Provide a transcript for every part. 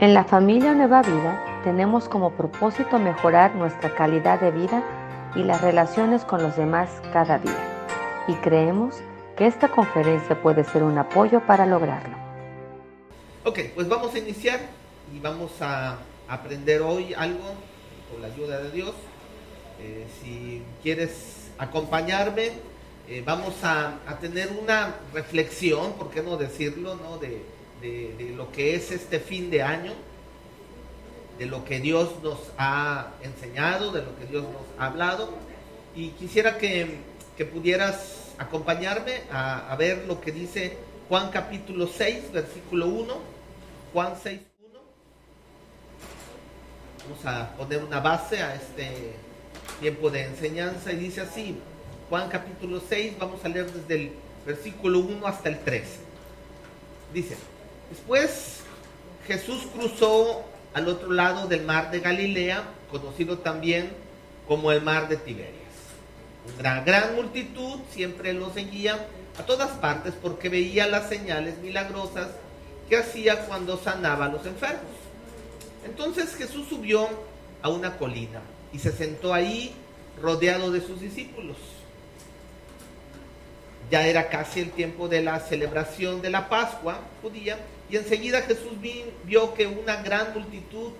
En la familia Nueva Vida tenemos como propósito mejorar nuestra calidad de vida y las relaciones con los demás cada día. Y creemos que esta conferencia puede ser un apoyo para lograrlo. Ok, pues vamos a iniciar y vamos a aprender hoy algo con la ayuda de Dios. Eh, si quieres acompañarme, eh, vamos a, tener una reflexión, ¿por qué no decirlo?, ¿no? De, de, lo que es este fin de año, de lo que Dios nos ha enseñado, de lo que Dios nos ha hablado. Y quisiera que, que pudieras acompañarme a, a, ver lo que dice Juan capítulo 6, versículo 1. Juan 6, 1. Vamos a poner una base a este tiempo de enseñanza y dice así, Juan capítulo 6, vamos a leer desde el versículo 1 hasta el 3. Dice, después Jesús cruzó al otro lado del mar de Galilea, conocido también como el mar de Tiberias. Una gran multitud siempre lo seguía a todas partes porque veía las señales milagrosas que hacía cuando sanaba a los enfermos. Entonces Jesús subió a una colina y se sentó ahí rodeado de sus discípulos. Ya era casi el tiempo de la celebración de la Pascua judía y enseguida Jesús vio que una gran multitud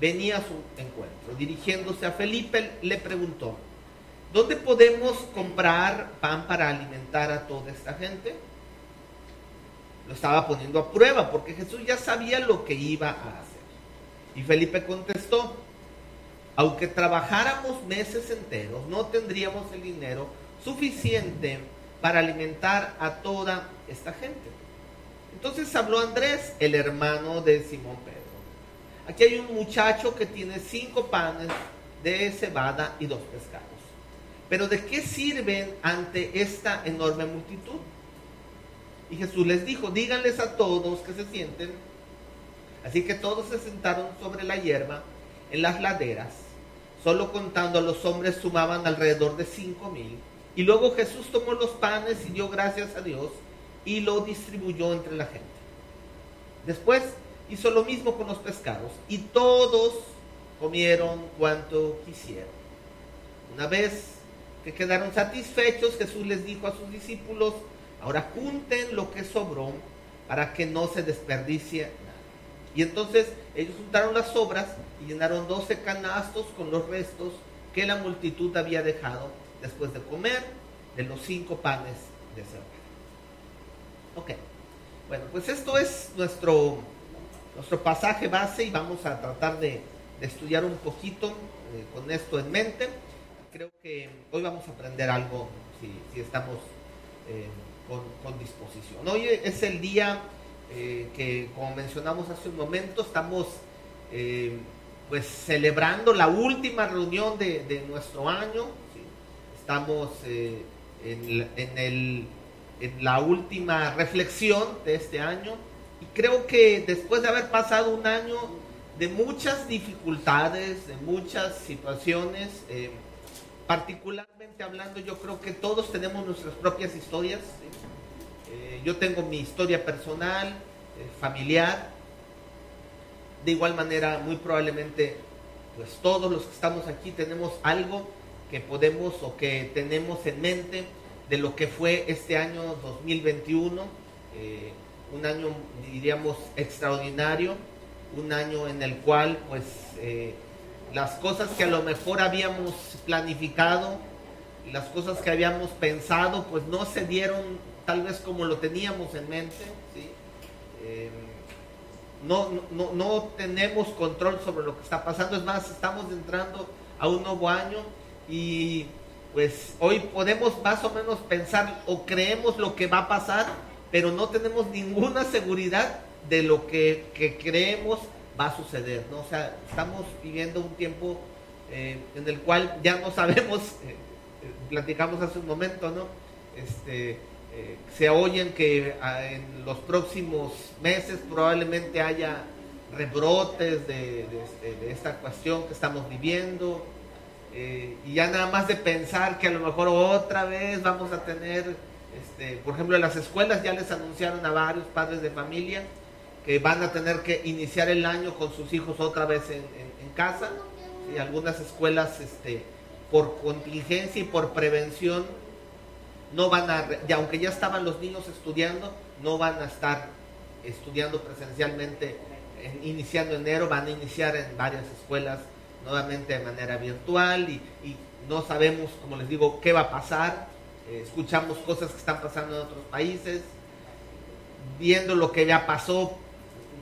venía a su encuentro. Dirigiéndose a Felipe le preguntó, ¿dónde podemos comprar pan para alimentar a toda esta gente? Lo estaba poniendo a prueba porque Jesús ya sabía lo que iba a hacer. Y Felipe contestó, aunque trabajáramos meses enteros, no tendríamos el dinero suficiente para alimentar a toda esta gente. Entonces habló Andrés, el hermano de Simón Pedro. Aquí hay un muchacho que tiene cinco panes de cebada y dos pescados. Pero ¿de qué sirven ante esta enorme multitud? Y Jesús les dijo, díganles a todos que se sienten. Así que todos se sentaron sobre la hierba en las laderas. Solo contando a los hombres sumaban alrededor de cinco mil. Y luego Jesús tomó los panes y dio gracias a Dios y lo distribuyó entre la gente. Después hizo lo mismo con los pescados y todos comieron cuanto quisieron. Una vez que quedaron satisfechos, Jesús les dijo a sus discípulos, ahora junten lo que sobró para que no se desperdicie nada. Y entonces ellos juntaron las sobras y llenaron doce canastos con los restos que la multitud había dejado después de comer de los cinco panes de cerdo. Ok, bueno, pues esto es nuestro, nuestro pasaje base y vamos a tratar de, estudiar un poquito eh, con esto en mente. Creo que hoy vamos a aprender algo si, estamos eh, con, disposición. Hoy es el día eh, que, como mencionamos hace un momento, estamos pues celebrando la última reunión de, nuestro año. Estamos en, el la última reflexión de este año y creo que después de haber pasado un año de muchas dificultades, de muchas situaciones, eh, particularmente hablando, yo creo que todos tenemos nuestras propias historias. Eh, yo tengo mi historia personal, eh, familiar. De igual manera, muy probablemente, pues todos los que estamos aquí tenemos algo que podemos o que tenemos en mente de lo que fue este año 2021, eh, un año diríamos extraordinario, un año en el cual pues eh, las cosas que a lo mejor habíamos planificado, las cosas que habíamos pensado pues no se dieron tal vez como lo teníamos en mente, eh, no, no, no tenemos control sobre lo que está pasando, es más, estamos entrando a un nuevo año y pues hoy podemos más o menos pensar o creemos lo que va a pasar, pero no tenemos ninguna seguridad de lo que, creemos va a suceder, ¿no? O sea, estamos viviendo un tiempo eh, en el cual ya no sabemos, eh, eh, platicamos hace un momento, ¿no? Este, se oyen que ah, en los próximos meses probablemente haya rebrotes de, de esta cuestión que estamos viviendo, eh, y ya nada más de pensar que a lo mejor otra vez vamos a tener, este, por ejemplo, en las escuelas ya les anunciaron a varios padres de familia que van a tener que iniciar el año con sus hijos otra vez en, casa. y algunas escuelas, este, por contingencia y por prevención, no van a, aunque ya estaban los niños estudiando, no van a estar estudiando presencialmente iniciando enero, van a iniciar en varias escuelas nuevamente de manera virtual y, no sabemos, como les digo, qué va a pasar. Eh, escuchamos cosas que están pasando en otros países, viendo lo que ya pasó,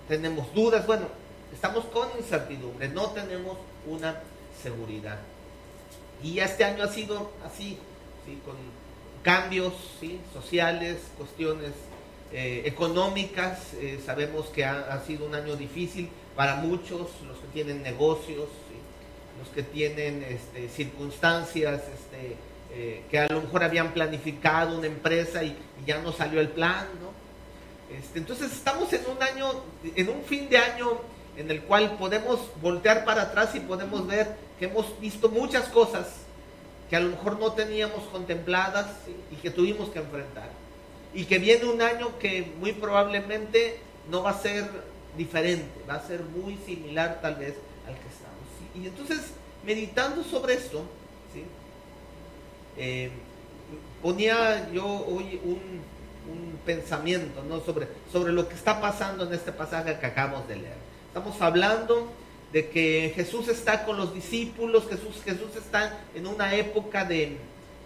tenemos dudas, bueno, estamos con incertidumbre, no tenemos una seguridad. Y este año ha sido así, ¿sí? con cambios sociales, cuestiones eh, económicas. Eh, sabemos que ha, sido un año difícil para muchos, los que tienen negocios, los que tienen este, circunstancias este, eh, que a lo mejor habían planificado una empresa y, ya no salió el plan. Este, entonces estamos en un año, en un fin de año en el cual podemos voltear para atrás y podemos ver que hemos visto muchas cosas que a lo mejor no teníamos contempladas y que tuvimos que enfrentar. Y que viene un año que muy probablemente no va a ser diferente, va a ser muy similar tal vez. Y entonces, meditando sobre esto, eh, ponía yo hoy un, pensamiento ¿no? sobre, sobre lo que está pasando en este pasaje que acabamos de leer. Estamos hablando de que Jesús está con los discípulos, Jesús, Jesús está en una época de,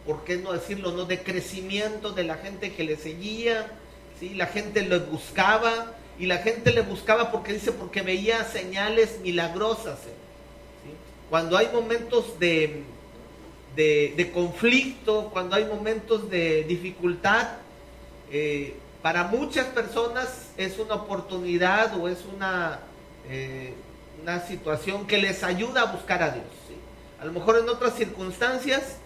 ¿por qué no decirlo? No? De crecimiento de la gente que le seguía, ¿sí? la gente lo buscaba y la gente le buscaba porque dice, porque veía señales milagrosas. Cuando hay momentos de, de, conflicto, cuando hay momentos de dificultad, eh, para muchas personas es una oportunidad o es una... Eh, una situación que les ayuda a buscar a Dios. A lo mejor en otras circunstancias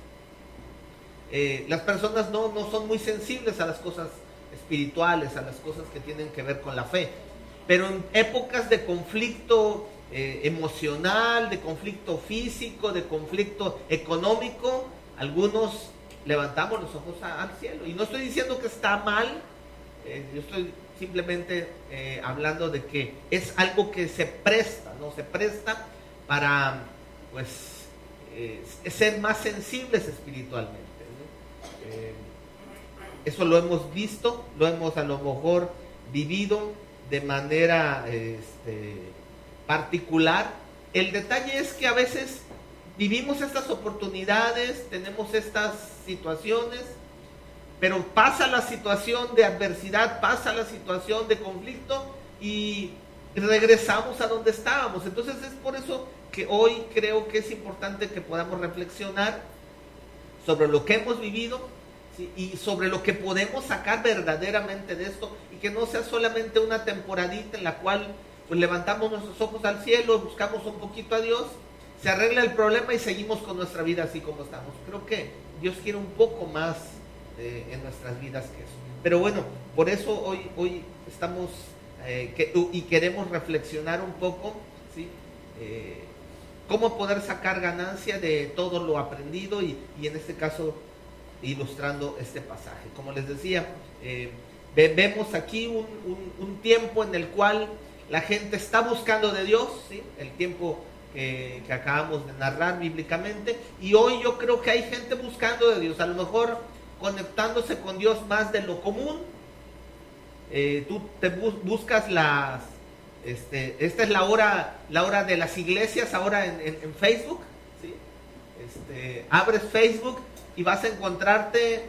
eh, las personas no, no son muy sensibles a las cosas espirituales, a las cosas que tienen que ver con la fe. Pero en épocas de conflicto eh, emocional, de conflicto físico, de conflicto económico, algunos levantamos los ojos al cielo. Y no estoy diciendo que está mal, eh, yo estoy simplemente eh, hablando de que es algo que se presta, ¿no? Se presta para, pues, ser más sensibles espiritualmente. Eso lo hemos visto, lo hemos a lo mejor vivido de manera este, particular. El detalle es que a veces vivimos estas oportunidades, tenemos estas situaciones, pero pasa la situación de adversidad, pasa la situación de conflicto y regresamos a donde estábamos. Entonces es por eso que hoy creo que es importante que podamos reflexionar sobre lo que hemos vivido y sobre lo que podemos sacar verdaderamente de esto y que no sea solamente una temporadita en la cual pues levantamos nuestros ojos al cielo, buscamos un poquito a Dios, se arregla el problema y seguimos con nuestra vida así como estamos. Creo que Dios quiere un poco más en nuestras vidas que eso. Pero bueno, por eso hoy, hoy estamos eh, y queremos reflexionar un poco. Eh, cómo poder sacar ganancia de todo lo aprendido y, en este caso ilustrando este pasaje. Como les decía, eh, vemos aquí un, tiempo en el cual la gente está buscando de Dios, ¿sí? el tiempo que, acabamos de narrar bíblicamente, y hoy yo creo que hay gente buscando de Dios. A lo mejor conectándose con Dios más de lo común. Eh, tú te buscas las, este, esta es la hora, la hora de las iglesias ahora en, Facebook. Este, abres Facebook y vas a encontrarte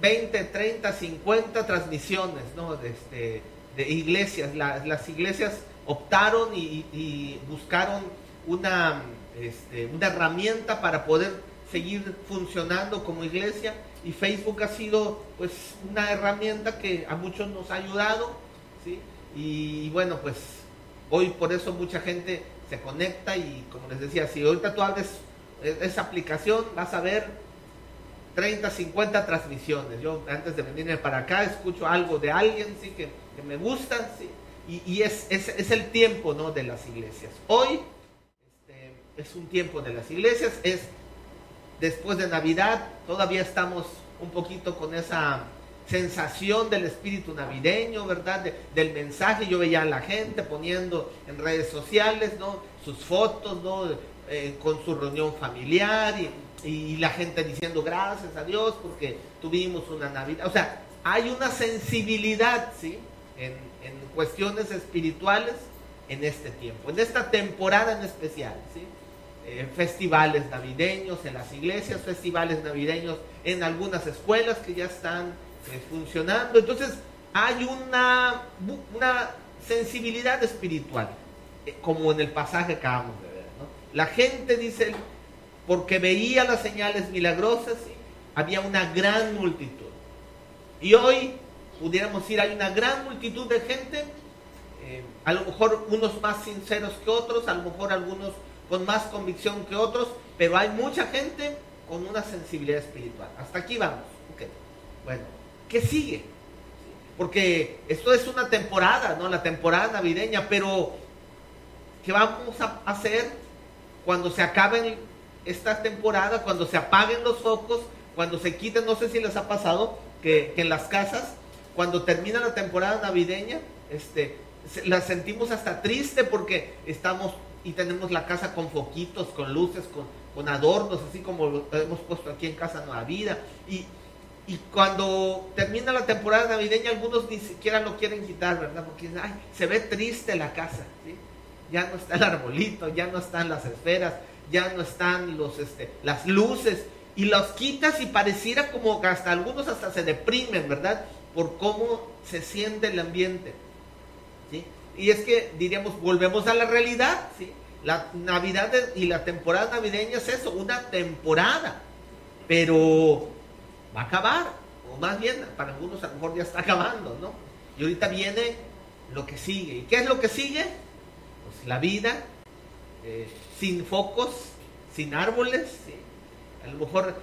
20, 30, 50 transmisiones de, este, de iglesias. las iglesias optaron y, buscaron una, este, una herramienta para poder seguir funcionando como iglesia y Facebook ha sido pues una herramienta que a muchos nos ha ayudado, ¿sí? Y, bueno, pues hoy por eso mucha gente se conecta y como les decía, si ahorita tú abres e, esa aplicación vas a ver 30, 50 transmisiones. Yo antes de venir para acá escucho algo de alguien, sí, que, me gusta, sí, y, es, es, el tiempo, ¿no? De las iglesias. Hoy este, es un tiempo de las iglesias, es después de Navidad, todavía estamos un poquito con esa sensación del espíritu navideño, ¿verdad? del mensaje. Yo veía a la gente poniendo en redes sociales, ¿no? Sus fotos, ¿no? Eh, con su reunión familiar y, la gente diciendo gracias a Dios porque tuvimos una Navidad. O sea, hay una sensibilidad, ¿sí? En, en cuestiones espirituales en este tiempo, en esta temporada en especial, ¿sí? Eh, festivales navideños en las iglesias, festivales navideños en algunas escuelas que ya están eh, funcionando. Entonces hay una, una sensibilidad espiritual, eh, como en el pasaje que acabamos de ver. La gente dice, porque veía las señales milagrosas, había una gran multitud. Y hoy pudiéramos decir, hay una gran multitud de gente, a lo mejor unos más sinceros que otros, a lo mejor algunos con más convicción que otros, pero hay mucha gente con una sensibilidad espiritual. Hasta aquí vamos. Bueno, ¿qué sigue? Porque esto es una temporada, ¿no? La temporada navideña, pero ¿qué vamos a hacer cuando se acaben esta temporada, cuando se apaguen los focos, cuando se quiten, no sé si les ha pasado, que, en las casas, cuando termina la temporada navideña, este, la sentimos hasta triste porque estamos y tenemos la casa con foquitos, con luces, con, con adornos, así como lo hemos puesto aquí en Casa Nueva Vida. Y, y cuando termina la temporada navideña, algunos ni siquiera lo quieren quitar, ¿verdad? Porque ay, se ve triste la casa. Ya no está el arbolito, ya no están las esferas, ya no están los, este, las luces, y los quitas y pareciera como que hasta algunos hasta se deprimen, ¿verdad? Por cómo se siente el ambiente. Y es que diríamos, volvemos a la realidad, ¿sí? La Navidad y la temporada navideña es eso, una temporada, pero va a acabar, o más bien, para algunos a lo mejor ya está acabando, ¿no? Y ahorita viene lo que sigue. ¿Y qué es lo que sigue? Pues la vida, eh, sin focos, sin árboles, a lo mejor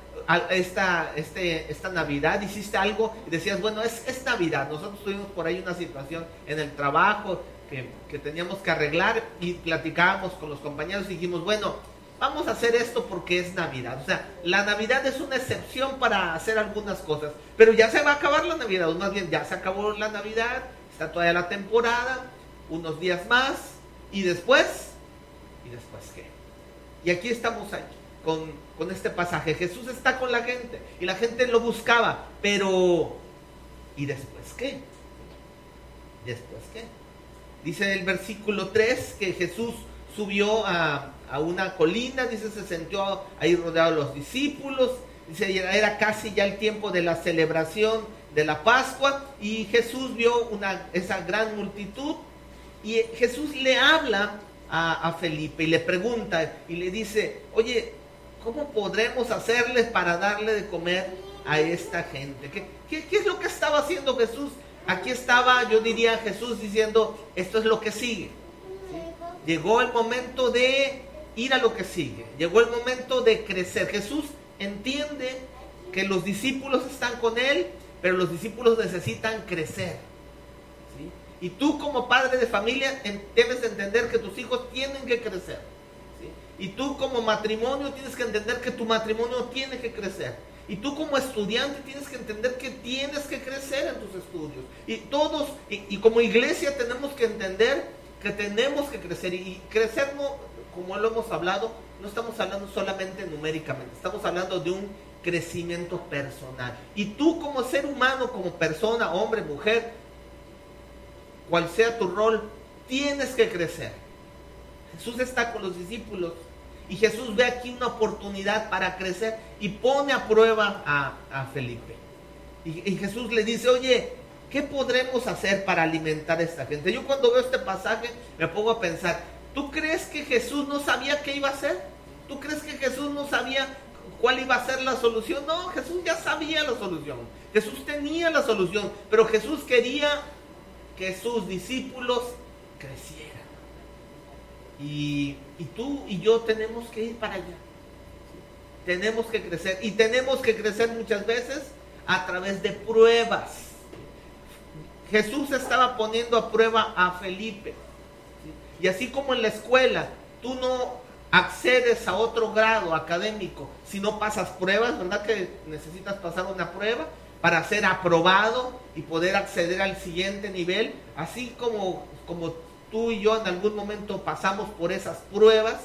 esta, este, esta Navidad hiciste algo y decías, bueno, es, Navidad. Nosotros tuvimos por ahí una situación en el trabajo, que, teníamos que arreglar y platicábamos con los compañeros y dijimos, bueno, vamos a hacer esto porque es Navidad. O sea, la Navidad es una excepción para hacer algunas cosas, pero ya se va a acabar la Navidad, o más bien ya se acabó la Navidad, está todavía la temporada, unos días más, y después, ¿y después qué? Y aquí estamos aquí, con, con este pasaje. Jesús está con la gente y la gente lo buscaba, pero ¿y después qué? ¿Después qué? Dice el versículo 3 que Jesús subió a, una colina, dice, se sentó ahí rodeado de los discípulos, dice, era casi ya el tiempo de la celebración de la Pascua y Jesús vio una, esa gran multitud y Jesús le habla a, Felipe y le pregunta y le dice, oye, ¿cómo podremos hacerles para darle de comer a esta gente? ¿Qué, qué, qué es lo que estaba haciendo Jesús? aquí estaba, yo diría, Jesús diciendo, esto es lo que sigue. Llegó el momento de ir a lo que sigue. Llegó el momento de crecer. Jesús entiende que los discípulos están con Él, pero los discípulos necesitan crecer. Y tú como padre de familia debes entender que tus hijos tienen que crecer. Y tú como matrimonio tienes que entender que tu matrimonio tiene que crecer. Y tú como estudiante tienes que entender que tienes que crecer en tus estudios. Y todos, y, como iglesia tenemos que entender que tenemos que crecer. Y crecer, no, como lo hemos hablado, no estamos hablando solamente numéricamente, estamos hablando de un crecimiento personal. Y tú como ser humano, como persona, hombre, mujer, cual sea tu rol, tienes que crecer. Jesús está con los discípulos y Jesús ve aquí una oportunidad para crecer y pone a prueba a, Felipe. Y, Jesús le dice, oye, ¿qué podremos hacer para alimentar a esta gente? Yo cuando veo este pasaje me pongo a pensar, ¿tú crees que Jesús no sabía qué iba a hacer? ¿Tú crees que Jesús no sabía cuál iba a ser la solución? No, Jesús ya sabía la solución. Jesús tenía la solución, pero Jesús quería que sus discípulos crecieran. Y, tú y yo tenemos que ir para allá. Tenemos que crecer. Y tenemos que crecer muchas veces a través de pruebas. Jesús estaba poniendo a prueba a Felipe. Y así como en la escuela, tú no accedes a otro grado académico si no pasas pruebas, ¿verdad que necesitas pasar una prueba? Para ser aprobado y poder acceder al siguiente nivel, así como, como tú y yo en algún momento pasamos por esas pruebas,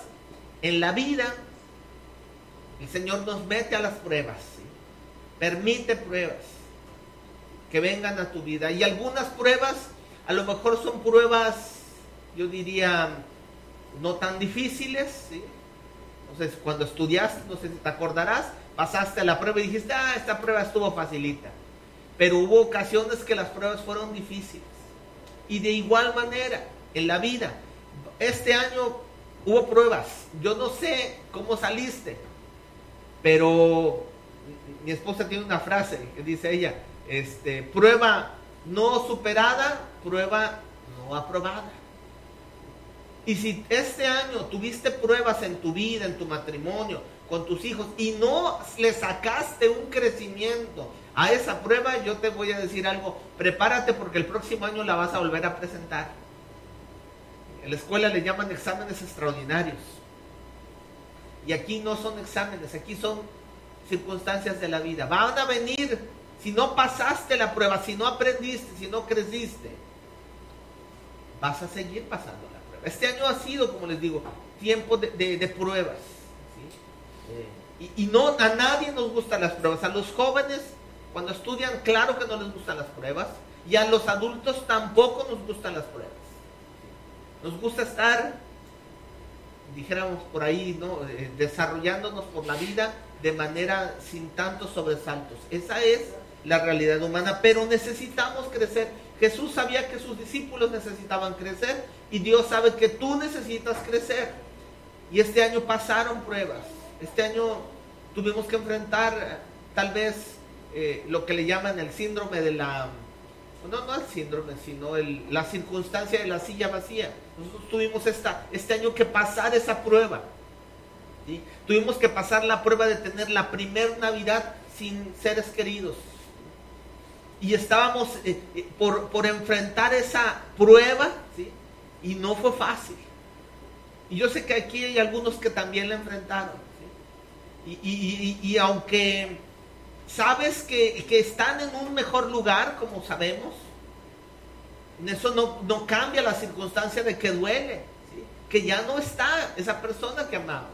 en la vida el Señor nos mete a las pruebas, permite pruebas que vengan a tu vida. Y algunas pruebas a lo mejor son pruebas, yo diría, no tan difíciles. Entonces, cuando estudiaste, no sé si te acordarás, pasaste la prueba y dijiste, ah, esta prueba estuvo facilita. Pero hubo ocasiones que las pruebas fueron difíciles. Y de igual manera, en la vida, este año hubo pruebas. Yo no sé cómo saliste, pero mi esposa tiene una frase que dice ella, este, prueba no superada, prueba no aprobada. Y si este año tuviste pruebas en tu vida, en tu matrimonio, con tus hijos, y no le sacaste un crecimiento a esa prueba, yo te voy a decir algo, prepárate porque el próximo año la vas a volver a presentar. En la escuela le llaman exámenes extraordinarios. Y aquí no son exámenes, aquí son circunstancias de la vida. Van a venir, si no pasaste la prueba, si no aprendiste, si no creciste, vas a seguir pasando la prueba. Este año ha sido, como les digo, tiempo de, pruebas. Y, no a nadie nos gustan las pruebas. A los jóvenes, cuando estudian, claro que no les gustan las pruebas. Y a los adultos tampoco nos gustan las pruebas. Nos gusta estar, dijéramos por ahí, ¿no? Eh, desarrollándonos por la vida de manera sin tantos sobresaltos. Esa es la realidad humana, pero necesitamos crecer. Jesús sabía que sus discípulos necesitaban crecer y Dios sabe que tú necesitas crecer. Y este año pasaron pruebas. Este año tuvimos que enfrentar tal vez eh, lo que le llaman el síndrome de la... No, no el síndrome, sino la circunstancia de la silla vacía. Nosotros tuvimos esta, este año que pasar esa prueba. Tuvimos que pasar la prueba de tener la primer Navidad sin seres queridos y estábamos eh, eh, por, enfrentar esa prueba, y no fue fácil. Y yo sé que aquí hay algunos que también la enfrentaron. Y, aunque sabes que, están en un mejor lugar, como sabemos, eso no, no cambia la circunstancia de que duele, que ya no está esa persona que amabas,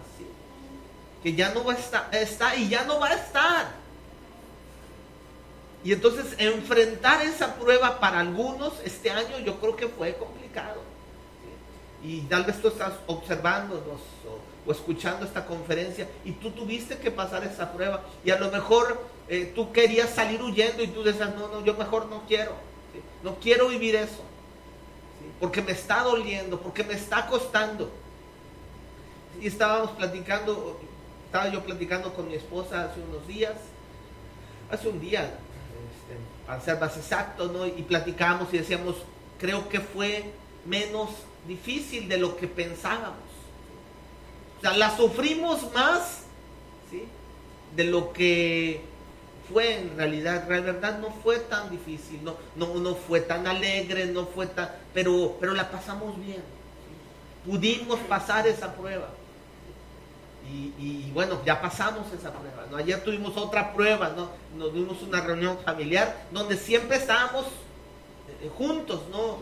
que ya no va a estar, está y ya no va a estar. Y entonces enfrentar esa prueba para algunos este año yo creo que fue complicado. Y tal vez tú estás observándonos o, escuchando esta conferencia y tú tuviste que pasar esa prueba. Y a lo mejor eh, tú querías salir huyendo y tú decías, no, no, yo mejor no quiero. No quiero vivir eso. Porque me está doliendo, porque me está costando. Y estábamos platicando, estaba yo platicando con mi esposa hace unos días, hace un día, para ser más exacto, ¿no? Y platicamos y decíamos, creo que fue menos difícil de lo que pensábamos. Sea, la sufrimos más, ¿sí? De lo que fue en realidad, la verdad no fue tan difícil, no, no, no fue tan alegre, no fue tan, pero, pero la pasamos bien. Pudimos pasar esa prueba. Y, bueno, ya pasamos esa prueba. ¿no? Ayer tuvimos otra prueba, ¿no? Nos dimos una reunión familiar donde siempre estábamos eh, juntos, ¿no?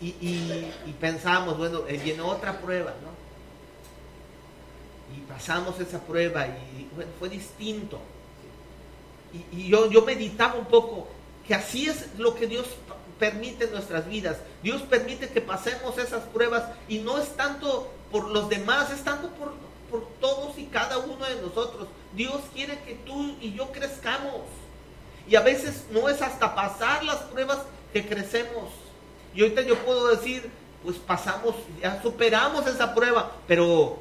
Y, y, pensamos, bueno, eh, viene otra prueba, ¿no? Pasamos esa prueba y fue distinto. Y, yo, yo meditaba un poco que así es lo que Dios permite en nuestras vidas. Dios permite que pasemos esas pruebas y no es tanto por los demás, es tanto por por todos y cada uno de nosotros. Dios quiere que tú y yo crezcamos. Y a veces no es hasta pasar las pruebas que crecemos. Y ahorita yo puedo decir, pues pasamos, ya superamos esa prueba, pero,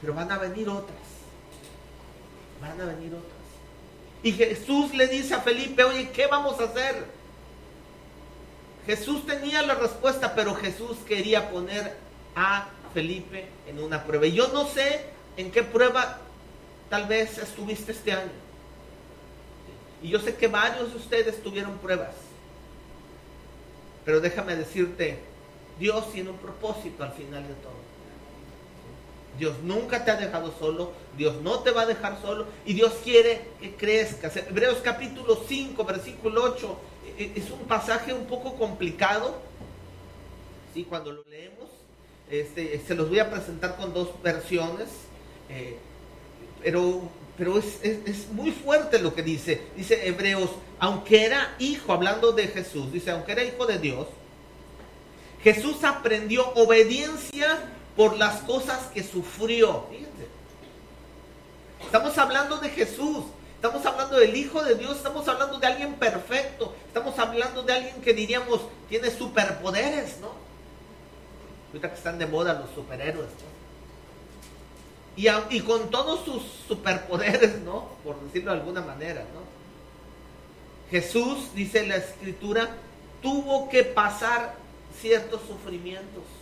pero van a venir otras. Van a venir otras. Y Jesús le dice a Felipe, oye, ¿qué vamos a hacer? Jesús tenía la respuesta, pero Jesús quería poner a Felipe en una prueba. Y yo no sé en qué prueba tal vez estuviste este año. Y yo sé que varios de ustedes tuvieron pruebas. Pero déjame decirte, Dios tiene un propósito al final de todo. Dios nunca te ha dejado solo, Dios no te va a dejar solo y Dios quiere que crezcas. Hebreos capítulo 5, versículo 8, e, e, es un pasaje un poco complicado. ¿sí? Cuando lo leemos, este, se los voy a presentar con dos versiones, eh, pero, pero es, es muy fuerte lo que dice. Dice Hebreos, aunque era hijo, hablando de Jesús, dice, aunque era hijo de Dios, Jesús aprendió obediencia por las cosas que sufrió. Estamos hablando de Jesús, estamos hablando del Hijo de Dios, estamos hablando de alguien perfecto, estamos hablando de alguien que diríamos tiene superpoderes, ¿no? Ahorita que están de moda los superhéroes, Y, y, con todos sus superpoderes, ¿no? Por decirlo de alguna manera, ¿no? Jesús, dice la escritura, tuvo que pasar ciertos sufrimientos.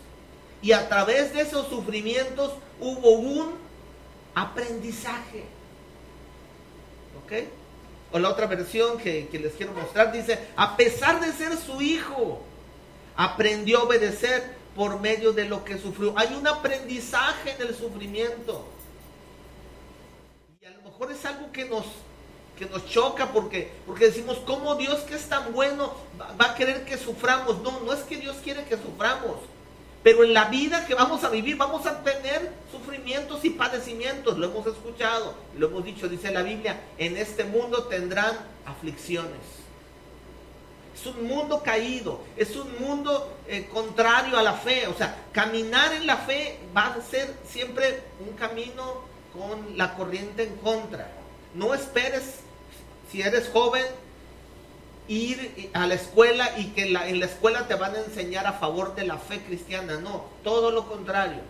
Y a través de esos sufrimientos hubo un aprendizaje. ¿Ok? O la otra versión que, les quiero mostrar dice, a pesar de ser su hijo, aprendió a obedecer por medio de lo que sufrió. Hay un aprendizaje en el sufrimiento. Y a lo mejor es algo que nos, que nos choca porque, porque decimos, ¿cómo Dios que es tan bueno va a querer que suframos? No, no es que Dios quiere que suframos. Pero en la vida que vamos a vivir vamos a tener sufrimientos y padecimientos. Lo hemos escuchado, lo hemos dicho, dice la Biblia, en este mundo tendrán aflicciones. Es un mundo caído, es un mundo eh, contrario a la fe. O sea, caminar en la fe va a ser siempre un camino con la corriente en contra. No esperes, si eres joven, ir a la escuela y que en la escuela te van a enseñar a favor de la fe cristiana. No, todo lo contrario.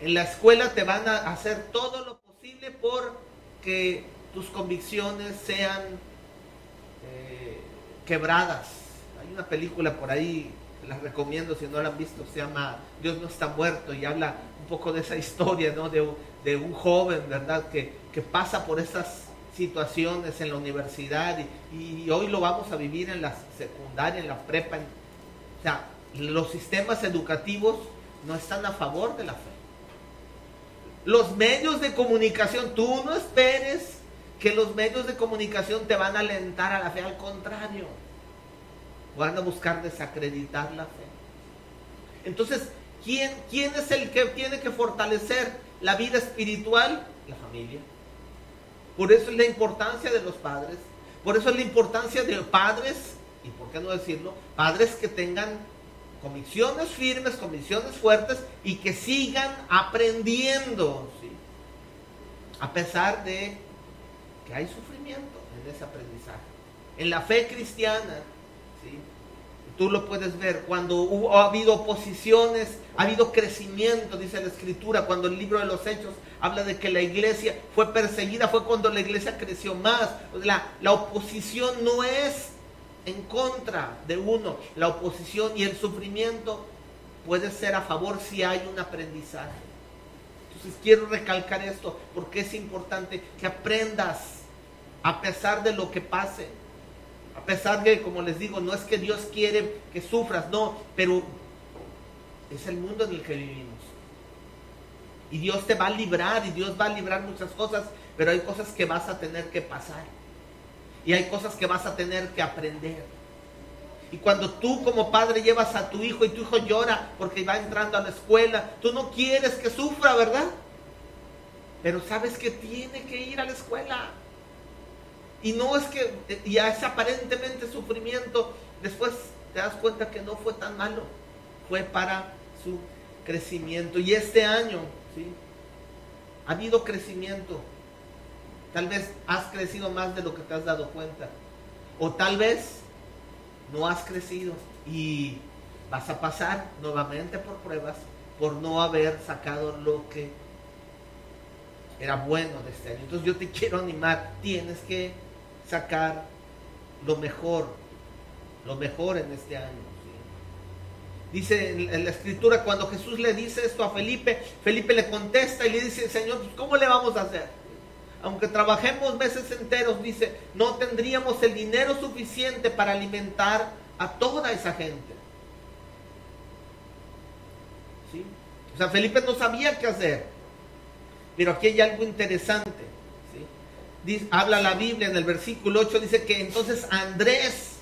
En la escuela te van a hacer todo lo posible por que tus convicciones sean eh, quebradas. Hay una película por ahí, la recomiendo si no la han visto, se llama Dios no está muerto y habla un poco de esa historia, ¿no? De, de un joven, ¿verdad? Que, que pasa por esas situaciones en la universidad y, hoy lo vamos a vivir en la secundaria, en la prepa. o sea, los sistemas educativos no están a favor de la fe. Los medios de comunicación, tú no esperes que los medios de comunicación te van a alentar a la fe, al contrario, van a buscar desacreditar la fe. Entonces, ¿quién, quién es el que tiene que fortalecer la vida espiritual? La familia. Por eso es la importancia de los padres. Por eso es la importancia de padres, y por qué no decirlo, padres que tengan convicciones firmes, convicciones fuertes y que sigan aprendiendo, a pesar de que hay sufrimiento en ese aprendizaje. En la fe cristiana, Tú lo puedes ver cuando ha habido oposiciones, ha habido crecimiento, dice la escritura, cuando el libro de los hechos habla de que la iglesia fue perseguida, fue cuando la iglesia creció más. La, la oposición no es en contra de uno, la oposición y el sufrimiento puede ser a favor si hay un aprendizaje. Entonces quiero recalcar esto porque es importante que aprendas a pesar de lo que pase a pesar de, como les digo, no es que Dios quiere que sufras, no, pero es el mundo en el que vivimos. Y Dios te va a librar y Dios va a librar muchas cosas, pero hay cosas que vas a tener que pasar. Y hay cosas que vas a tener que aprender. Y cuando tú como padre llevas a tu hijo y tu hijo llora porque va entrando a la escuela, tú no quieres que sufra, ¿verdad? Pero sabes que tiene que ir a la escuela. Y no es que ya ese aparentemente sufrimiento, después te das cuenta que no fue tan malo, fue para su crecimiento. Y este año, ¿sí? Ha habido crecimiento. Tal vez has crecido más de lo que te has dado cuenta. O tal vez no has crecido y vas a pasar nuevamente por pruebas por no haber sacado lo que era bueno de este año. Entonces yo te quiero animar, tienes que sacar lo mejor, lo mejor en este año. Dice en la escritura, cuando Jesús le dice esto a Felipe, Felipe le contesta y le dice, Señor, pues, ¿cómo le vamos a hacer? Aunque trabajemos meses enteros, dice, no tendríamos el dinero suficiente para alimentar a toda esa gente. ¿Sí? O sea, Felipe no sabía qué hacer. Pero aquí hay algo interesante. Habla la Biblia en el versículo 8, dice que entonces Andrés,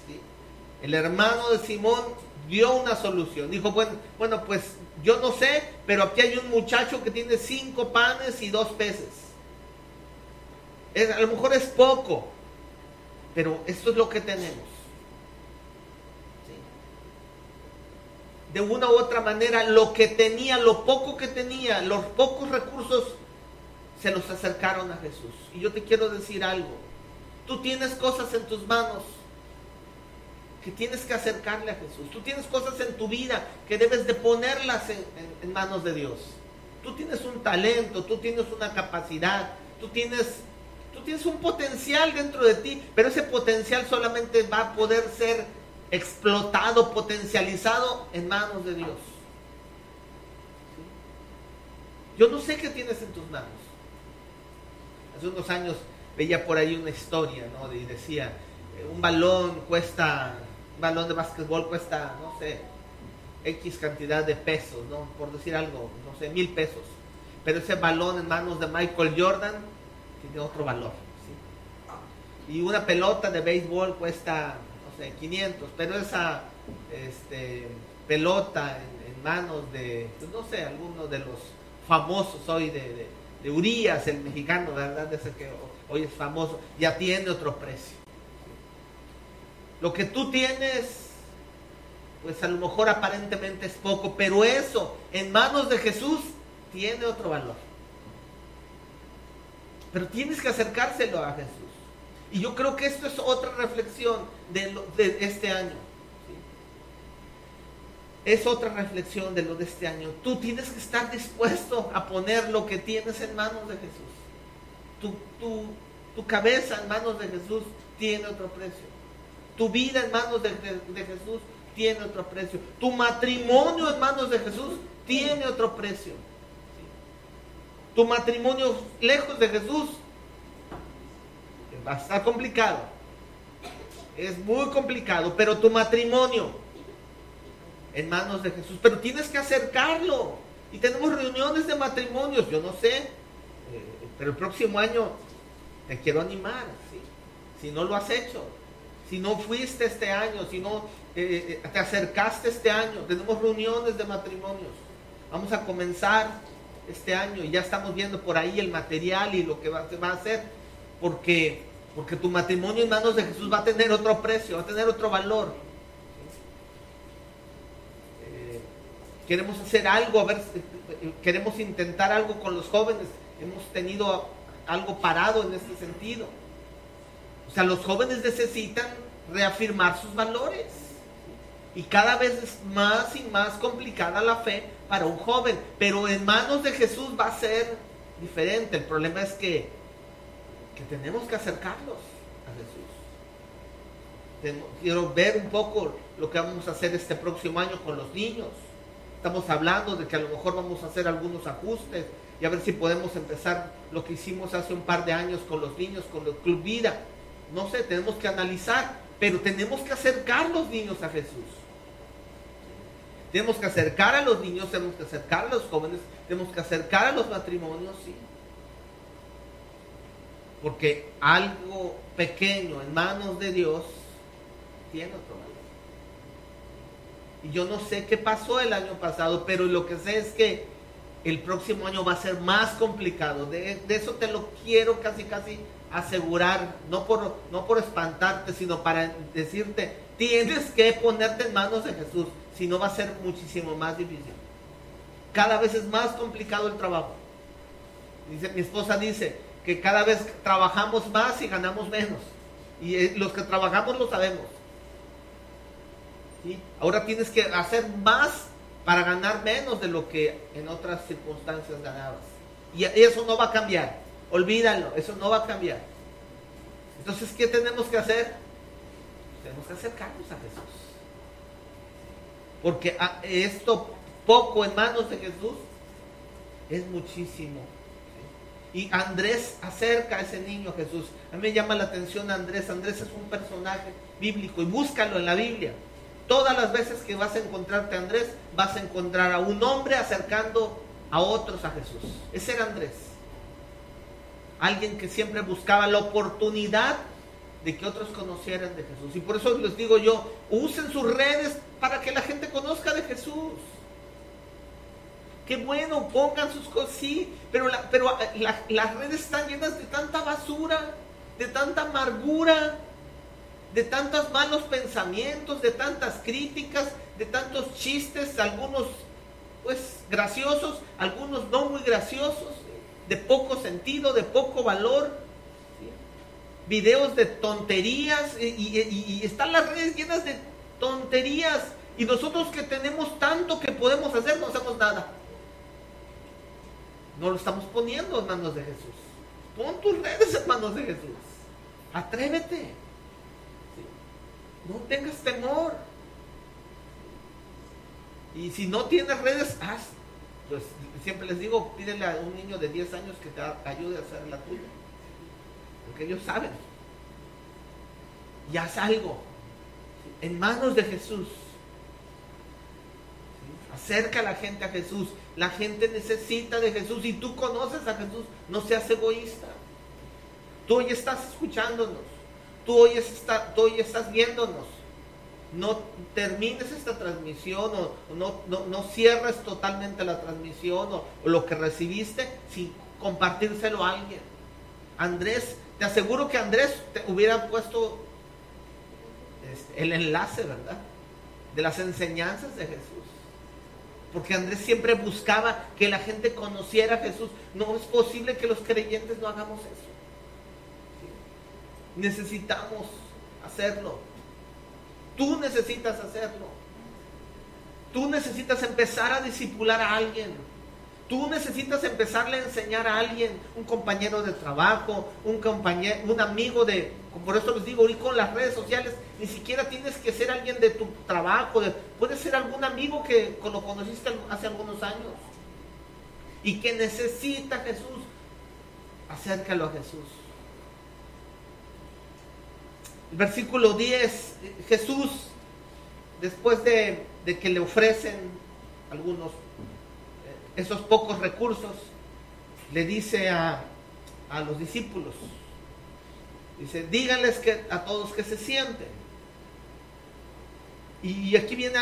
el hermano de Simón, dio una solución. Dijo, bueno, bueno, pues yo no sé, pero aquí hay un muchacho que tiene cinco panes y dos peces. a lo mejor es poco, pero esto es lo que tenemos. De una u otra manera, lo que tenía, lo poco que tenía, los pocos recursos, se los acercaron a Jesús. Y yo te quiero decir algo. Tú tienes cosas en tus manos que tienes que acercarle a Jesús. Tú tienes cosas en tu vida que debes de ponerlas en, manos de Dios. Tú tienes un talento, tú tienes una capacidad, tú tienes, tú tienes un potencial dentro de ti, pero ese potencial solamente va a poder ser explotado, potencializado en manos de Dios. Yo no sé qué tienes en tus manos. Hace unos años veía por ahí una historia, ¿no? Y decía, eh, un balón cuesta balón de básquetbol cuesta, no sé, X cantidad de pesos, ¿no? Por decir algo, no sé, mil pesos. Pero ese balón en manos de Michael Jordan tiene otro valor. ¿sí? Y una pelota de béisbol cuesta, no sé, 500, pero esa este, pelota en, manos de, pues no sé, alguno de los famosos hoy de, Urias, el mexicano, ¿verdad? Ese que hoy es famoso, ya tiene otro precio. Lo que tú tienes, pues a lo mejor aparentemente es poco, pero eso en manos de Jesús tiene otro valor. Pero tienes que acercárselo a Jesús. Y yo creo que esto es otra reflexión de, de este año. Es otra reflexión de lo de este año. Tú tienes que estar dispuesto a poner lo que tienes en manos de Jesús. Tu, tu, tu cabeza en manos de Jesús tiene otro precio. Tu vida en manos de, Jesús tiene otro precio. Tu matrimonio en manos de Jesús tiene otro precio. Tu matrimonio lejos de Jesús va a estar complicado. Es muy complicado, pero tu matrimonio en manos de Jesús. Pero tienes que acercarlo. Y tenemos reuniones de matrimonios, yo no sé. Eh, pero el próximo año te quiero animar, si no lo has hecho si no fuiste este año, si no eh, eh, te acercaste este año, tenemos reuniones de matrimonios. Vamos a comenzar este año y ya estamos viendo por ahí el material y lo que va, va a hacer, porque, porque tu matrimonio en manos de Jesús va a tener otro precio, va a tener otro valor. Queremos hacer algo, a ver, queremos intentar algo con los jóvenes. Hemos tenido algo parado en este sentido. O sea, los jóvenes necesitan reafirmar sus valores. Y cada vez es más y más complicada la fe para un joven. Pero en manos de Jesús va a ser diferente. El problema es que, que tenemos que acercarlos a Jesús. Quiero ver un poco lo que vamos a hacer este próximo año con los niños. Estamos hablando de que a lo mejor vamos a hacer algunos ajustes y a ver si podemos empezar lo que hicimos hace un par de años con los niños, con el Club Vida no sé, tenemos que analizar, pero tenemos que acercar los niños a Jesús. Tenemos que acercar a los niños, tenemos que acercar a los jóvenes, tenemos que acercar a los matrimonios, sí. Porque algo pequeño en manos de Dios tiene otro valor. Y yo no sé qué pasó el año pasado, pero lo que sé es que el próximo año va a ser más complicado. De, eso te lo quiero casi, casi asegurar, no por, no por espantarte, sino para decirte, tienes que ponerte en manos de Jesús, si no va a ser muchísimo más difícil. Cada vez es más complicado el trabajo. Mi esposa dice que cada vez trabajamos más y ganamos menos. Y eh, los que trabajamos lo sabemos. Ahora tienes que hacer más para ganar menos de lo que en otras circunstancias ganabas. Y eso no va a cambiar. Olvídalo, eso no va a cambiar. Entonces, ¿qué tenemos que hacer? Tenemos que acercarnos a Jesús. Porque esto poco en manos de Jesús es muchísimo. Y Andrés acerca a ese niño a Jesús. A mí me llama la atención Andrés. Andrés es un personaje bíblico y búscalo en la Biblia. Todas las veces que vas a encontrarte a Andrés, vas a encontrar a un hombre acercando a otros a Jesús. Ese era Andrés. alguien que siempre buscaba la oportunidad de que otros conocieran de Jesús. Y por eso les digo yo, usen sus redes para que la gente conozca de Jesús. Qué bueno, pongan sus cosas, sí, pero, pero las redes están llenas de tanta basura, de tanta amargura, de tantos malos pensamientos, de tantas críticas, de tantos chistes, algunos pues graciosos, algunos no muy graciosos, de poco sentido, de poco valor, videos de tonterías y, están las redes llenas de tonterías y nosotros que tenemos tanto que podemos hacer no hacemos nada. No lo estamos poniendo en manos de Jesús. Pon tus redes en manos de Jesús. Atrévete. No tengas temor. Y si no tienes redes, haz. Pues siempre les digo, pídele a un niño de 10 años que te ayude a hacer la tuya. Porque ellos saben. Y haz algo. En manos de Jesús. Acerca a la gente a Jesús. La gente necesita de Jesús. Y tú conoces a Jesús. No seas egoísta. Tú hoy estás escuchándonos. Tú hoy, estás viéndonos no termines esta transmisión o no, no, cierres totalmente la transmisión o, lo que recibiste sin compartírselo a alguien. Andrés, te aseguro que Andrés te hubiera puesto este, el enlace, ¿verdad? De las enseñanzas de Jesús. Porque Andrés siempre buscaba que la gente conociera a Jesús. No es posible que los creyentes no hagamos eso. Necesitamos hacerlo. Tú necesitas hacerlo. Tú necesitas empezar a discipular a alguien. Tú necesitas empezarle a enseñar a alguien, un compañero de trabajo, un compañero, un amigo de, por eso les digo, hoy con las redes sociales, ni siquiera tienes que ser alguien de tu trabajo, puede ser algún amigo que lo conociste hace algunos años y que necesita a Jesús, acércalo a Jesús. Versículo 10, Jesús, después de, que le ofrecen algunos, eh, esos pocos recursos, le dice a, los discípulos, dice, díganles que, a todos que se sienten. Y aquí viene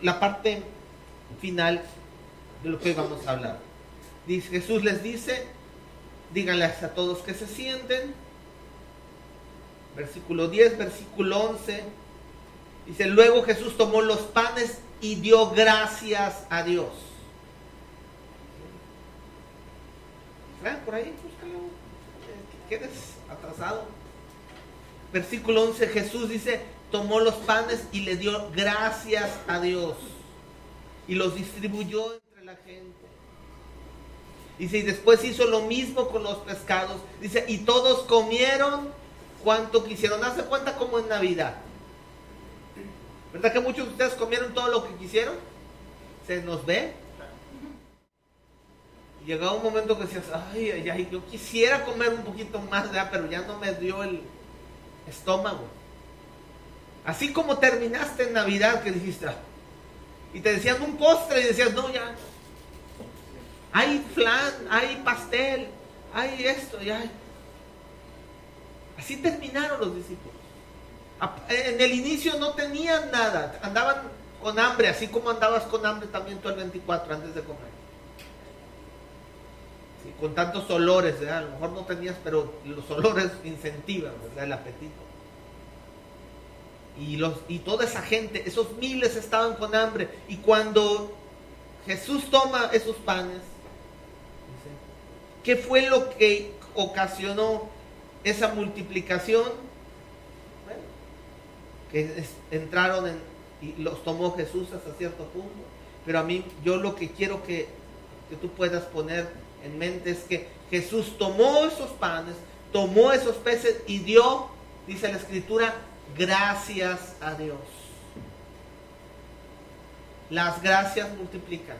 la parte final de lo que vamos a hablar. Jesús les dice, díganles a todos que se sienten versículo 10, versículo 11. Dice, luego Jesús tomó los panes y dio gracias a Dios. por ahí, búscalo. Quedes atrasado. Versículo 11, Jesús dice, tomó los panes y le dio gracias a Dios. Y los distribuyó entre la gente. Dice, y después hizo lo mismo con los pescados. Dice, y todos comieron cuánto quisieron. Hace cuenta como en Navidad. ¿Verdad que muchos de ustedes comieron todo lo que quisieron? ¿Se nos ve? Llegaba un momento que decías, ay, ay, ay, yo quisiera comer un poquito más, ¿verdad? pero ya no me dio el estómago. Así como terminaste en Navidad que dijiste, ah", y te decían un postre y decías, no, ya. Hay flan, hay pastel, hay esto, ya. Así terminaron los discípulos. En el inicio no tenían nada, andaban con hambre, así como andabas con hambre también tú el 24 antes de comer. con tantos olores, a lo mejor no tenías, pero los olores incentivan el apetito. Y, toda esa gente, esos miles estaban con hambre. Y cuando Jesús toma esos panes, ¿qué fue lo que ocasionó esa multiplicación, que entraron en, y los tomó Jesús hasta cierto punto, pero a mí yo lo que quiero que, que tú puedas poner en mente es que Jesús tomó esos panes, tomó esos peces y dio, dice la escritura, gracias a Dios. Las gracias multiplican.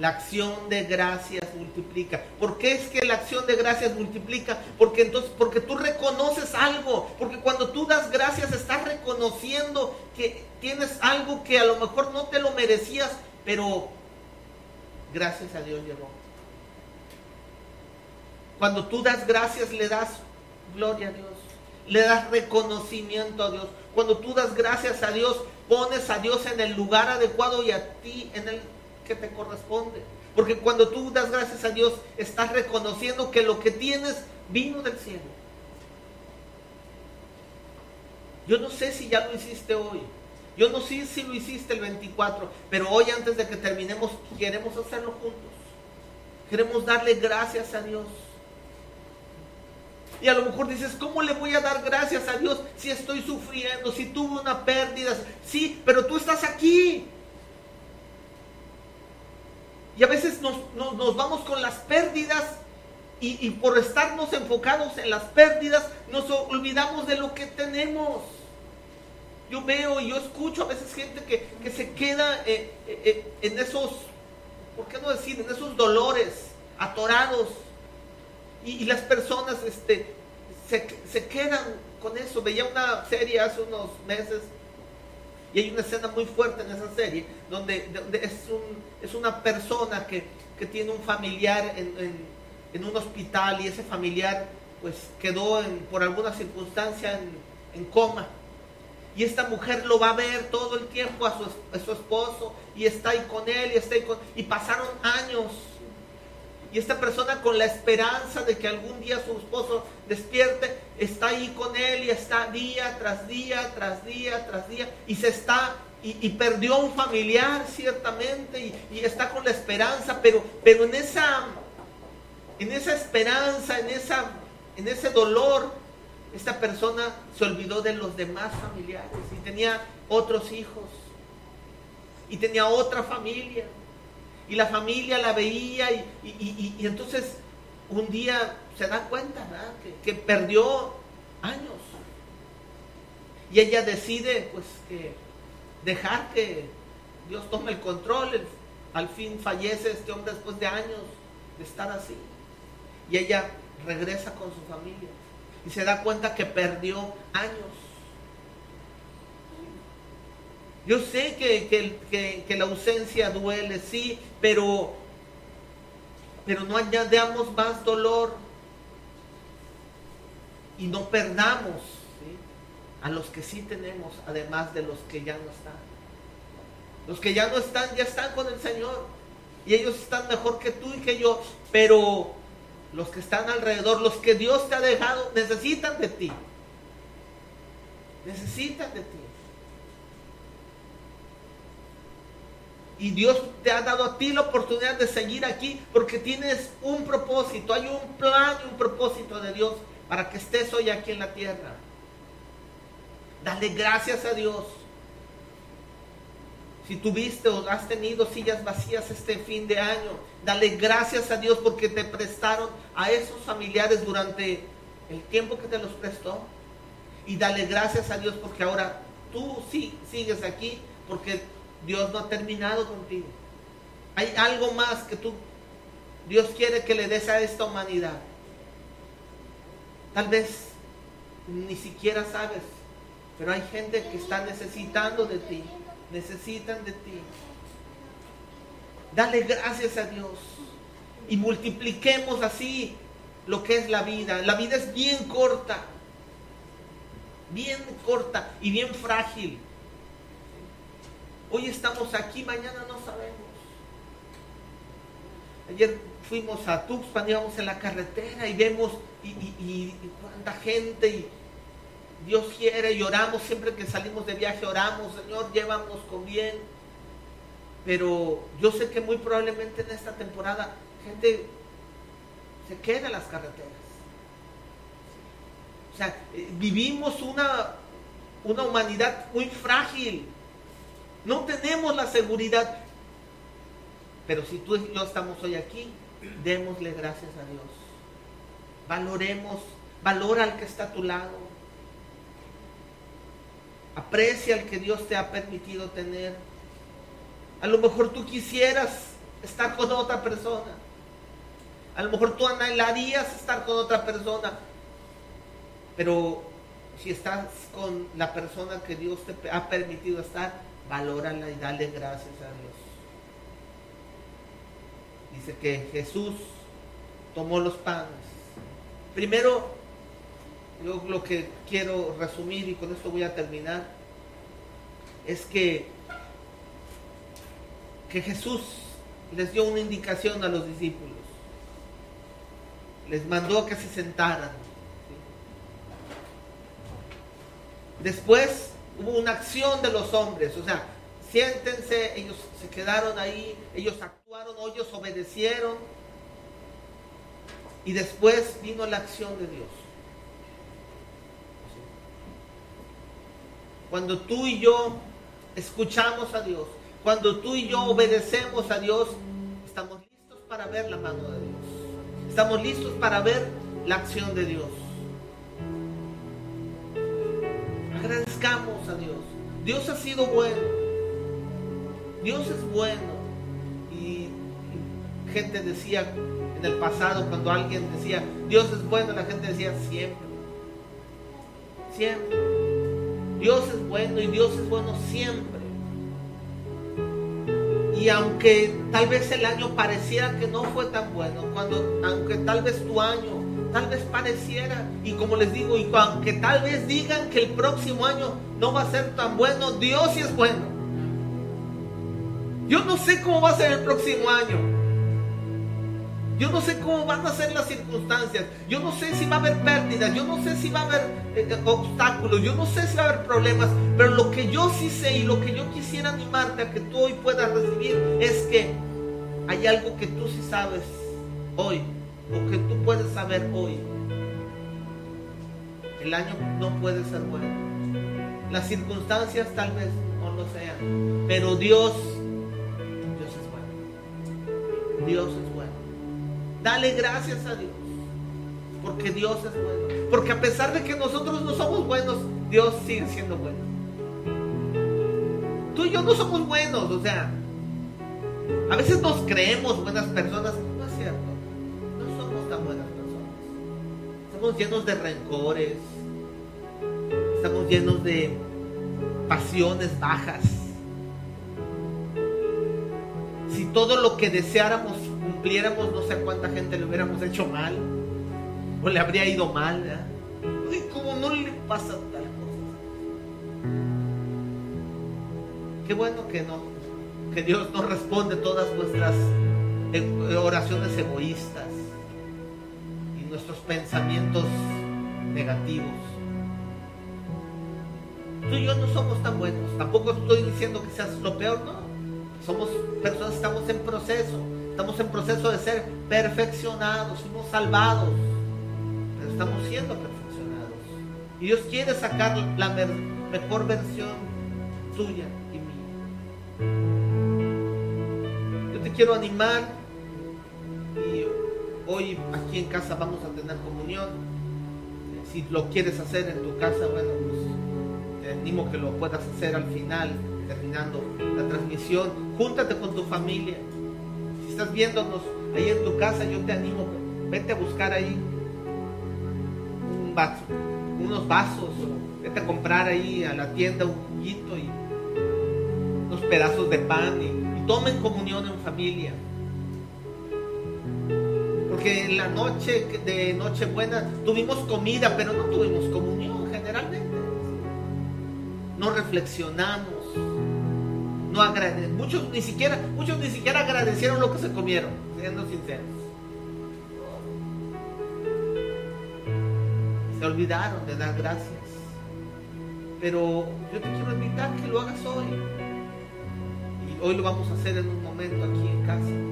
La acción de gracias multiplica. ¿Por qué es que la acción de gracias multiplica? Porque entonces, porque tú reconoces algo. Porque cuando tú das gracias estás reconociendo que tienes algo que a lo mejor no te lo merecías, pero gracias a Dios llegó. Cuando tú das gracias, le das gloria a Dios. Le das reconocimiento a Dios. Cuando tú das gracias a Dios, pones a Dios en el lugar adecuado y a ti en el que te corresponde. Porque cuando tú das gracias a Dios, estás reconociendo que lo que tienes vino del cielo. Yo no sé si ya lo hiciste hoy. Yo no sé si lo hiciste el 24, pero hoy antes de que terminemos queremos hacerlo juntos. Queremos darle gracias a Dios. Y a lo mejor dices, ¿cómo le voy a dar gracias a Dios si estoy sufriendo, si tuve una pérdida? Sí, pero tú estás aquí. Y a veces nos, vamos con las pérdidas y, y, por estarnos enfocados en las pérdidas nos olvidamos de lo que tenemos. Yo veo y yo escucho a veces gente que, se queda eh, eh, eh, en esos, ¿por qué no decir? En esos dolores, atorados. Y, las personas este, se, quedan con eso. Veía una serie hace unos meses y hay una escena muy fuerte en esa serie donde, es, un, es, una persona que, tiene un familiar en, un hospital y ese familiar pues quedó por alguna circunstancia en coma y esta mujer lo va a ver todo el tiempo a su, esposo y está ahí con él y está ahí con... Y pasaron años. Y esta persona con la esperanza de que algún día su esposo despierte, está ahí con él y está día tras día, tras día, tras día. Y se está, y, perdió un familiar ciertamente y, y, está con la esperanza, pero, pero en esa, en esa esperanza, en, esa, en ese dolor, esta persona se olvidó de los demás familiares y tenía otros hijos y tenía otra familia y la familia la veía y, entonces un día se da cuenta que, perdió años. Y ella decide pues que dejar que Dios tome el control. Al fin fallece este hombre después de años de estar así. Y ella regresa con su familia y se da cuenta que perdió años. Yo sé que, la ausencia duele, sí, pero, pero no añadamos más dolor y no perdamos a los que sí tenemos, además de los que ya no están. Los que ya no están, ya están con el Señor. Y ellos están mejor que tú y que yo. Pero los que están alrededor, los que Dios te ha dejado, necesitan de ti. Necesitan de ti. Y Dios te ha dado a ti la oportunidad de seguir aquí porque tienes un propósito, hay un plan y un propósito de Dios para que estés hoy aquí en la tierra. Dale gracias a Dios si tuviste o has tenido sillas vacías este fin de año, dale gracias a Dios porque te prestaron a esos familiares durante el tiempo que te los prestó. Y dale gracias a Dios porque ahora tú sí sigues aquí porque Dios no ha terminado contigo. Hay algo más que tú, Dios quiere que le des a esta humanidad. Tal vez ni siquiera sabes, pero hay gente que está necesitando de ti necesitan de ti. Dale gracias a Dios y multipliquemos así lo que es la vida. La vida es bien corta, bien corta y bien frágil. Hoy estamos aquí, mañana no sabemos. Ayer fuimos a Tuxpan, íbamos en la carretera y vemos y, cuánta gente y Dios quiere y oramos, siempre que salimos de viaje oramos, Señor, llévanos con bien. Pero yo sé que muy probablemente en esta temporada gente se queda en las carreteras. O sea, eh, vivimos una, una humanidad muy frágil. No tenemos la seguridad. Pero si tú y yo estamos hoy aquí, démosle gracias a Dios. Valoremos, valora al que está a tu lado Aprecia el que Dios te ha permitido tener. A lo mejor tú quisieras estar con otra persona. A lo mejor tú anhelarías estar con otra persona. Pero si estás con la persona que Dios te ha permitido estar, valórala y dale gracias a Dios. Dice que Jesús tomó los panes Primero, yo lo que quiero resumir y con esto voy a terminar, es que, que Jesús les dio una indicación a los discípulos. Les mandó que se sentaran. Después hubo una acción de los hombres, o sea, siéntense, ellos se quedaron ahí, ellos actuaron, ellos obedecieron. Y después vino la acción de Dios. Cuando tú y yo escuchamos a Dios, cuando tú y yo obedecemos a Dios, estamos listos para ver la mano de Dios. Estamos listos para ver la acción de Dios. A Dios. Dios ha sido bueno. Dios es bueno. Y, gente decía en el pasado, cuando alguien decía, Dios es bueno, la gente decía siempre. Siempre. Dios es bueno y Dios es bueno siempre. Y aunque tal vez el año pareciera que no fue tan bueno, cuando, aunque tal vez tu año tal vez pareciera, y como les digo, y aunque tal vez digan que el próximo año no va a ser tan bueno, Dios sí es bueno. Yo no sé cómo va a ser el próximo año. Yo no sé cómo van a ser las circunstancias. Yo no sé si va a haber pérdidas. Yo no sé si va a haber eh, obstáculos. Yo no sé si va a haber problemas. Pero lo que yo sí sé y lo que yo quisiera animarte a que tú hoy puedas recibir es que hay algo que tú sí sabes hoy o que tú puedes saber hoy. El año no puede ser bueno. Las circunstancias tal vez no lo sean. Pero Dios, Dios es bueno. Dios es bueno. Dale gracias a Dios. Porque Dios es bueno. Porque a pesar de que nosotros no somos buenos, Dios sigue siendo bueno. Tú y yo no somos buenos, o sea, a veces nos creemos buenas personas, Estamos llenos de rencores. Estamos llenos de pasiones bajas. Si todo lo que deseáramos cumpliéramos, no sé cuánta gente le hubiéramos hecho mal. O le habría ido mal. Y como no le pasa tal cosa. Qué bueno que no. Que Dios no responde todas nuestras eh, oraciones egoístas nuestros pensamientos negativos. Tú y yo no somos tan buenos. Tampoco estoy diciendo que seas lo peor, no. Somos personas, estamos en proceso. Estamos en proceso de ser perfeccionados, somos salvados. Pero estamos siendo perfeccionados. Y Dios quiere sacar la mejor versión tuya y mía. Yo te quiero animar Hoy aquí en casa vamos a tener comunión. Si lo quieres hacer en tu casa, bueno, pues te animo que lo puedas hacer al final, terminando la transmisión. Júntate con tu familia. Si estás viéndonos ahí en tu casa, yo te animo, vete a buscar ahí un vaso, unos vasos, vete a comprar ahí a la tienda un juguito y unos pedazos de pan y tomen comunión en familia que en la noche de Nochebuena tuvimos comida, pero no tuvimos comunión generalmente. No reflexionamos, no agradecemos. Muchos ni siquiera, muchos ni siquiera agradecieron lo que se comieron, siendo sinceros. Se olvidaron de dar gracias. Pero yo te quiero invitar que lo hagas hoy. Y hoy lo vamos a hacer en un momento aquí en casa.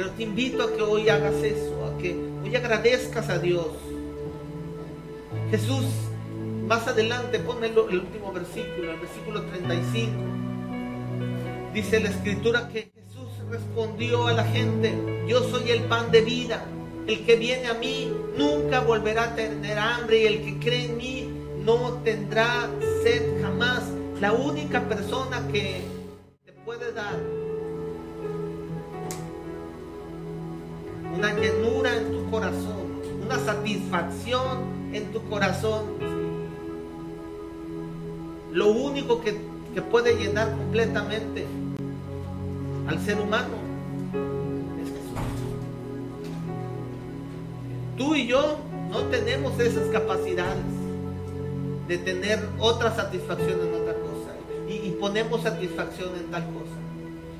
Pero te invito a que hoy hagas eso, a que hoy agradezcas a Dios. Jesús, más adelante, pone el, último versículo, el versículo 35. Dice la escritura que Jesús respondió a la gente, yo soy el pan de vida. El que viene a mí nunca volverá a tener hambre y el que cree en mí no tendrá sed jamás. La única persona que te puede dar una llenura en tu corazón, una satisfacción en tu corazón. Lo único que, puede llenar completamente al ser humano es Jesús. tú y yo no tenemos esas capacidades de tener otra satisfacción en otra cosa. Y, ponemos satisfacción en tal cosa.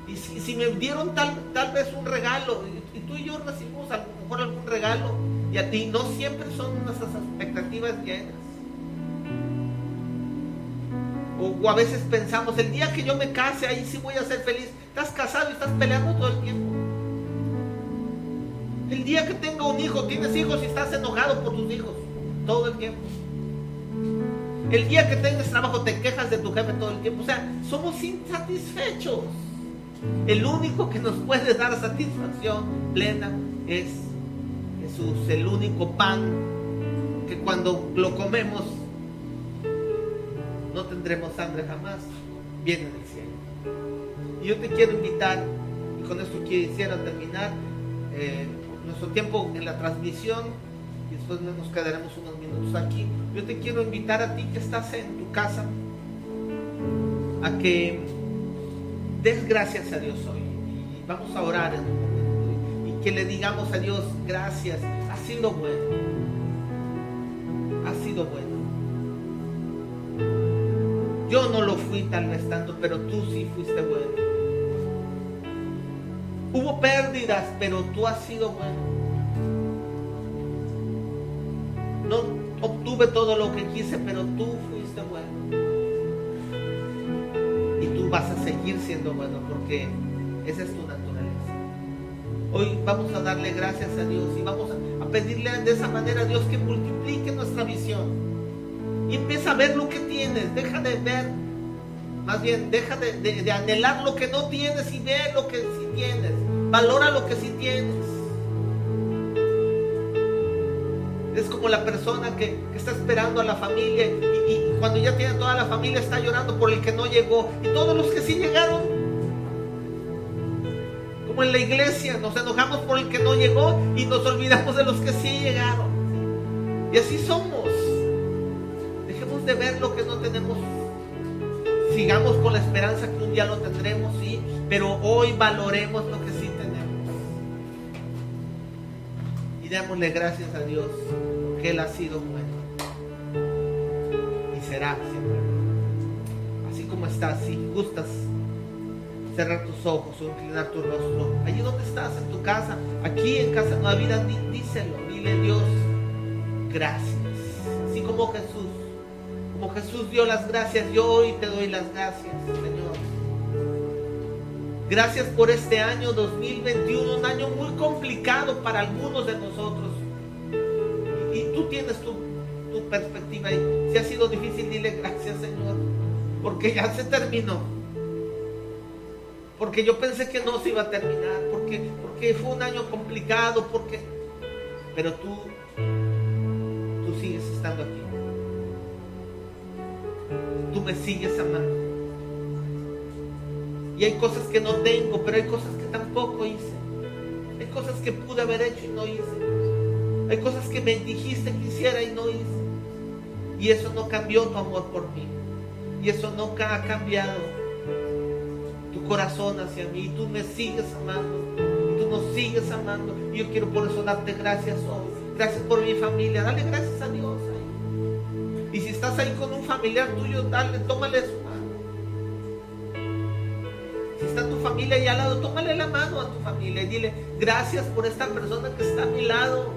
Y si, me dieron tal, tal vez un regalo, y, tú y yo recibimos a lo mejor algún regalo, y a ti no siempre son nuestras expectativas llenas. O, a veces pensamos, el día que yo me case, ahí sí voy a ser feliz. Estás casado y estás peleando todo el tiempo. El día que tenga un hijo, tienes hijos y estás enojado por tus hijos todo el tiempo. El día que tengas trabajo te quejas de tu jefe todo el tiempo. O sea, somos insatisfechos. El único que nos puede dar satisfacción plena es Jesús, el único pan que cuando lo comemos no tendremos hambre jamás, viene del cielo. Y yo te quiero invitar, y con esto quisiera terminar eh, nuestro tiempo en la transmisión, y después nos quedaremos unos minutos aquí. Yo te quiero invitar a ti que estás en tu casa a que des gracias a Dios hoy. Y vamos a orar en un momento. Y que le digamos a Dios, gracias, ha sido bueno. Ha sido bueno. Yo no lo fui tal vez tanto, pero tú sí fuiste bueno. Hubo pérdidas, pero tú has sido bueno. No obtuve todo lo que quise, pero tú fuiste bueno. Vas a seguir siendo bueno porque esa es tu naturaleza. Hoy vamos a darle gracias a Dios y vamos a pedirle de esa manera a Dios que multiplique nuestra visión empieza a ver lo que tienes. Deja de ver, más bien, deja de, anhelar lo que no tienes y ve lo que sí tienes. Valora lo que sí tienes. Es como la persona que, está esperando a la familia cuando ya tiene toda la familia está llorando por el que no llegó. Y todos los que sí llegaron, como en la iglesia, nos enojamos por el que no llegó y nos olvidamos de los que sí llegaron. Y así somos de ver lo que no tenemos. Sigamos con la esperanza que un día lo tendremos, sí, pero hoy valoremos lo que sí tenemos. Y démosle gracias a Dios, que Él ha sido bueno. Y será. Así como estás, si gustas cerrar tus ojos o inclinar tu rostro, allí donde estás, en tu casa, aquí en Casa Nueva Vida, díselo, dile Dios, gracias. Así como Jesús como Jesús dio las gracias, yo hoy te doy las gracias, Señor. Gracias por este año 2021, un año muy complicado para algunos de nosotros. Y, tú tienes tu, tu perspectiva y si ha sido difícil, dile gracias, Señor, porque ya se terminó. Porque yo pensé que no se iba a terminar, porque, porque fue un año complicado, porque... Pero tú, tú sigues estando aquí tú me sigues amando. Y hay cosas que no tengo, pero hay cosas que tampoco hice. Hay cosas que pude haber hecho y no hice. Hay cosas que me dijiste que hiciera y no hice. Y eso no cambió tu amor por mí. Y eso no ha cambiado tu corazón hacia mí. Y tú me sigues amando. Y tú nos sigues amando. Y yo quiero por eso darte gracias hoy. Gracias por mi familia. Dale gracias a Dios. Y si estás ahí con un familiar tuyo, dale, tómale su mano. Si está tu familia ahí al lado, tómale la mano a tu familia y dile, gracias por esta persona que está a mi lado,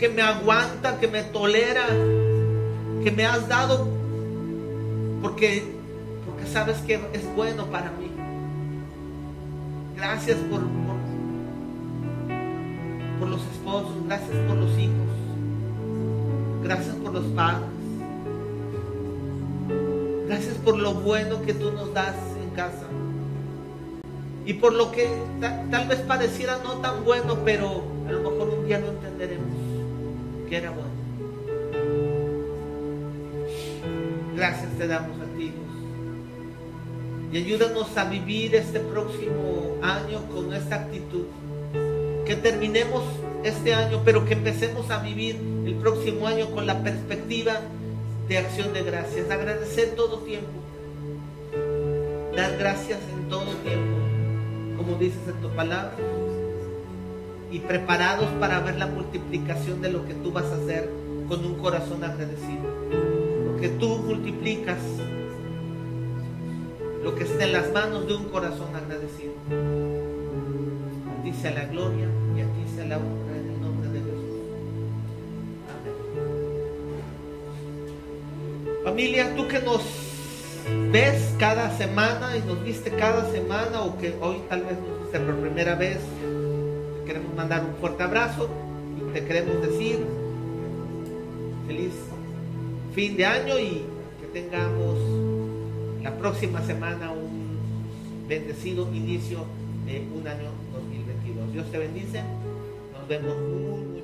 que me aguanta, que me tolera, que me has dado, porque, porque sabes que es bueno para mí. Gracias por, por, por los esposos, gracias por los hijos. Gracias por los padres. Gracias por lo bueno que tú nos das en casa. Y por lo que tal vez pareciera no tan bueno, pero a lo mejor un día lo entenderemos que era bueno. Gracias te damos a ti. Y ayúdanos a vivir este próximo año con esta actitud. Que terminemos este año, pero que empecemos a vivir el próximo año con la perspectiva de acción de gracias. Agradecer todo tiempo. Dar gracias en todo tiempo, como dices en tu palabra. Y preparados para ver la multiplicación de lo que tú vas a hacer con un corazón agradecido. Lo que tú multiplicas, lo que está en las manos de un corazón agradecido. A ti sea la gloria y a ti sea la honra en el nombre de Jesús. Amén. Familia, tú que nos ves cada semana y nos viste cada semana o que hoy tal vez nos viste por primera vez, queremos mandar un fuerte abrazo y te queremos decir feliz fin de año y que tengamos la próxima semana un bendecido inicio de un año 2022. Dios te bendice. Nos vemos muy, muy.